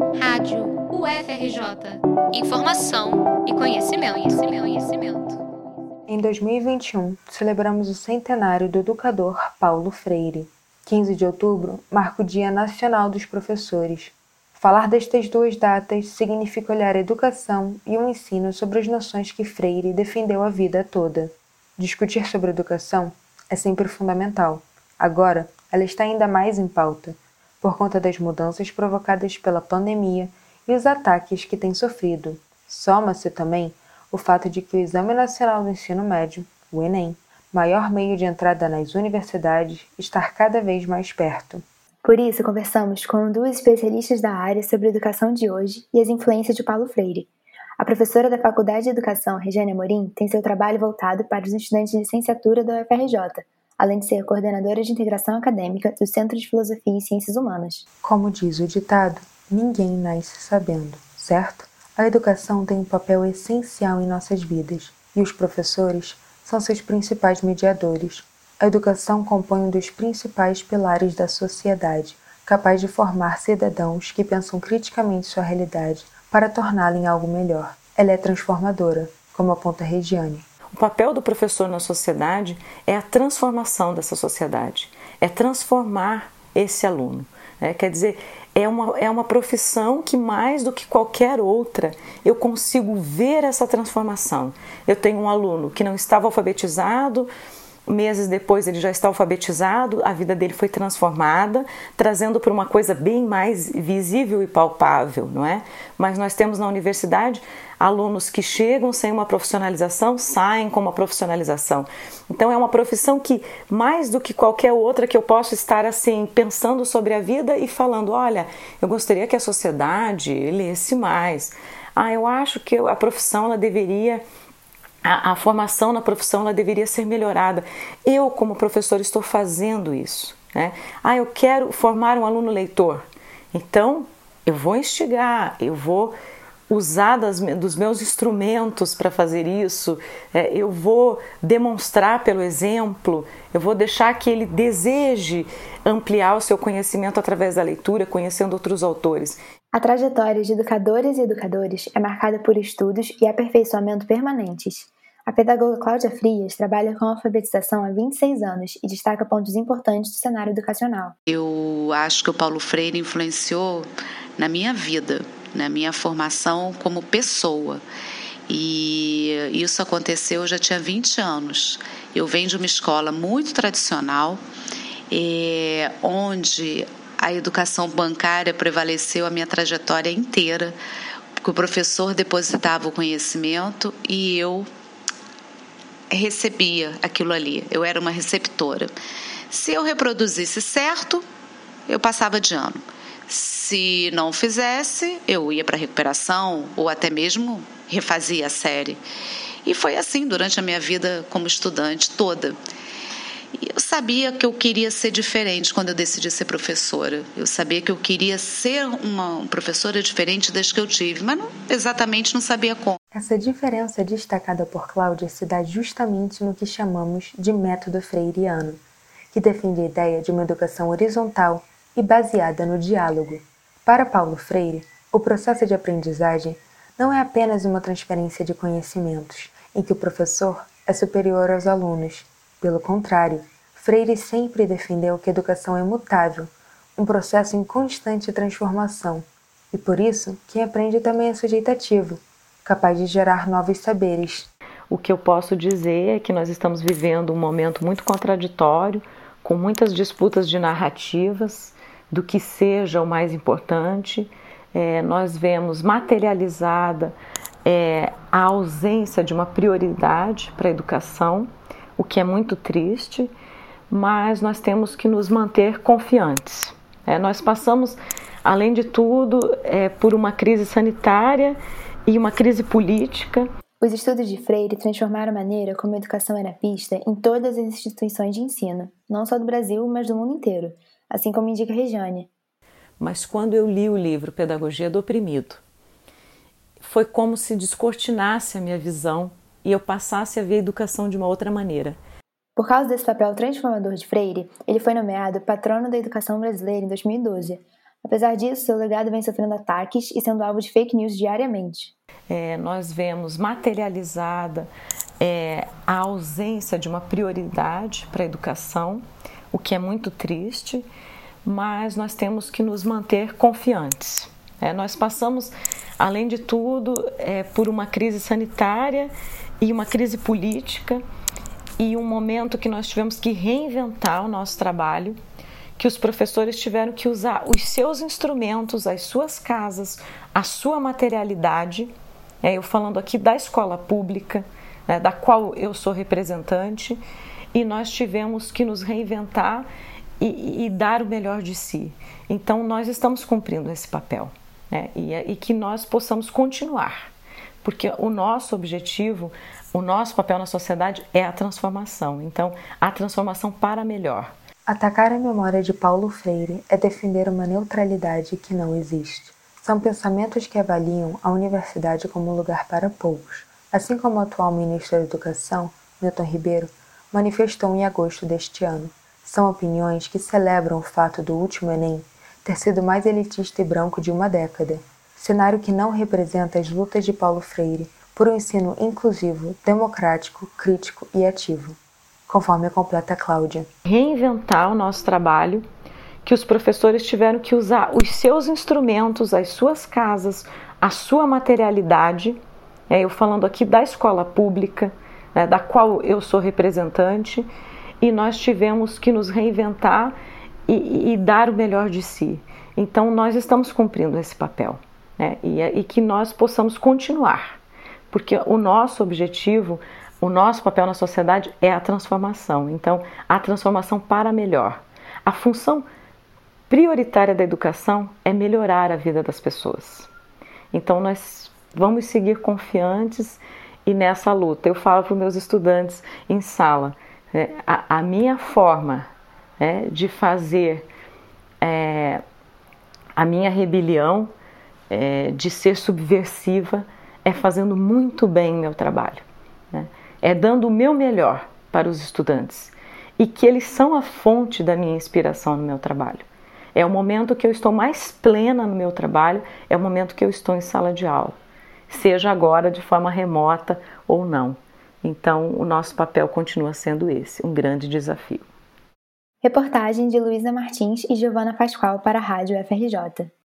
Rádio UFRJ. Informação e conhecimento, conhecimento, conhecimento. Em 2021, celebramos o centenário do educador Paulo Freire. 15 de outubro marca o Dia Nacional dos Professores. Falar destas duas datas significa olhar a educação e o ensino sobre as noções que Freire defendeu a vida toda. Discutir sobre educação é sempre fundamental. Agora, ela está ainda mais em pauta por conta das mudanças provocadas pela pandemia e os ataques que tem sofrido. Soma-se também o fato de que o Exame Nacional do Ensino Médio, o Enem, maior meio de entrada nas universidades, está cada vez mais perto. Por isso, conversamos com duas especialistas da área sobre a educação de hoje e as influências de Paulo Freire. A professora da Faculdade de Educação, Regiane Amorim, tem seu trabalho voltado para os estudantes de licenciatura da UFRJ, além de ser coordenadora de integração acadêmica do Centro de Filosofia e Ciências Humanas. Como diz o ditado, ninguém nasce sabendo, certo? A educação tem um papel essencial em nossas vidas e os professores são seus principais mediadores. A educação compõe um dos principais pilares da sociedade, capaz de formar cidadãos que pensam criticamente sua realidade para torná-la em algo melhor. Ela é transformadora, como aponta Regiane. Papel do professor na sociedade é a transformação dessa sociedade, é transformar esse aluno. Né? Quer dizer, é uma, é uma profissão que, mais do que qualquer outra, eu consigo ver essa transformação. Eu tenho um aluno que não estava alfabetizado, meses depois ele já está alfabetizado, a vida dele foi transformada, trazendo para uma coisa bem mais visível e palpável, não é? Mas nós temos na universidade alunos que chegam sem uma profissionalização, saem com uma profissionalização. Então é uma profissão que mais do que qualquer outra que eu posso estar assim pensando sobre a vida e falando, olha, eu gostaria que a sociedade lesse mais. Ah, eu acho que a profissão ela deveria a, a, formação na profissão ela deveria ser melhorada. Eu, como professor, estou fazendo isso. Né? Ah, eu quero formar um aluno leitor. Então, eu vou instigar, eu vou usar das, dos meus instrumentos para fazer isso, é, eu vou demonstrar pelo exemplo, eu vou deixar que ele deseje ampliar o seu conhecimento através da leitura, conhecendo outros autores. A trajetória de educadoras e educadores é marcada por estudos e aperfeiçoamento permanentes. A pedagoga Cláudia Frias trabalha com alfabetização há 26 anos e destaca pontos importantes do cenário educacional. Eu acho que o Paulo Freire influenciou na minha vida, na minha formação como pessoa. E isso aconteceu, eu já tinha 20 anos. Eu venho de uma escola muito tradicional, é, onde a educação bancária prevaleceu a minha trajetória inteira, porque o professor depositava o conhecimento e eu recebia aquilo ali. Eu era uma receptora. Se eu reproduzisse certo, eu passava de ano. Se não fizesse, eu ia para recuperação ou até mesmo refazia a série. E foi assim durante a minha vida como estudante toda. Eu sabia que eu queria ser diferente quando eu decidi ser professora. Eu sabia que eu queria ser uma professora diferente das que eu tive, mas não, exatamente não sabia como. Essa diferença destacada por Cláudia se dá justamente no que chamamos de método freiriano, que defende a ideia de uma educação horizontal e baseada no diálogo. Para Paulo Freire, o processo de aprendizagem não é apenas uma transferência de conhecimentos, em que o professor é superior aos alunos. Pelo contrário, Freire sempre defendeu que a educação é mutável, um processo em constante transformação, e por isso quem aprende também é sujeitativo, capaz de gerar novos saberes. O que eu posso dizer é que nós estamos vivendo um momento muito contraditório, com muitas disputas de narrativas, do que seja o mais importante. É, nós vemos materializada é, a ausência de uma prioridade para a educação, o que é muito triste, mas nós temos que nos manter confiantes. É, nós passamos, além de tudo, é, por uma crise sanitária e uma crise política. Os estudos de Freire transformaram a maneira como a educação era vista em todas as instituições de ensino, não só do Brasil, mas do mundo inteiro assim como indica Regiane. Mas quando eu li o livro Pedagogia do Oprimido, foi como se descortinasse a minha visão e eu passasse a ver a educação de uma outra maneira. Por causa desse papel transformador de Freire, ele foi nomeado patrono da educação brasileira em 2012. Apesar disso, seu legado vem sofrendo ataques e sendo alvo de fake news diariamente. É, nós vemos materializada é, a ausência de uma prioridade para a educação, o que é muito triste, mas nós temos que nos manter confiantes. É, nós passamos, além de tudo, é, por uma crise sanitária e uma crise política e um momento que nós tivemos que reinventar o nosso trabalho, que os professores tiveram que usar os seus instrumentos, as suas casas, a sua materialidade. É, eu falando aqui da escola pública, né, da qual eu sou representante, e nós tivemos que nos reinventar e, e dar o melhor de si. Então, nós estamos cumprindo esse papel né, e, e que nós possamos continuar, porque o nosso objetivo o nosso papel na sociedade é a transformação. Então, a transformação para melhor. Atacar a memória de Paulo Freire é defender uma neutralidade que não existe. São pensamentos que avaliam a universidade como um lugar para poucos, assim como o atual ministro da Educação, Milton Ribeiro, manifestou em agosto deste ano. São opiniões que celebram o fato do último Enem ter sido mais elitista e branco de uma década, cenário que não representa as lutas de Paulo Freire por um ensino inclusivo, democrático, crítico e ativo, conforme completa Cláudia. Reinventar o nosso trabalho, que os professores tiveram que usar os seus instrumentos, as suas casas, a sua materialidade. É, eu falando aqui da escola pública, né, da qual eu sou representante, e nós tivemos que nos reinventar e, e dar o melhor de si. Então, nós estamos cumprindo esse papel né, e, e que nós possamos continuar porque o nosso objetivo, o nosso papel na sociedade é a transformação. Então, a transformação para melhor. A função prioritária da educação é melhorar a vida das pessoas. Então, nós vamos seguir confiantes e nessa luta. Eu falo para os meus estudantes em sala: é, a, a, minha forma é, de fazer é, a minha rebelião, é, de ser subversiva, é fazendo muito bem meu trabalho, né? é dando o meu melhor para os estudantes e que eles são a fonte da minha inspiração no meu trabalho. É o momento que eu estou mais plena no meu trabalho, é o momento que eu estou em sala de aula, seja agora de forma remota ou não. Então, o nosso papel continua sendo esse, um grande desafio. Reportagem de Luísa Martins e Giovana Pascoal para a Rádio FRJ.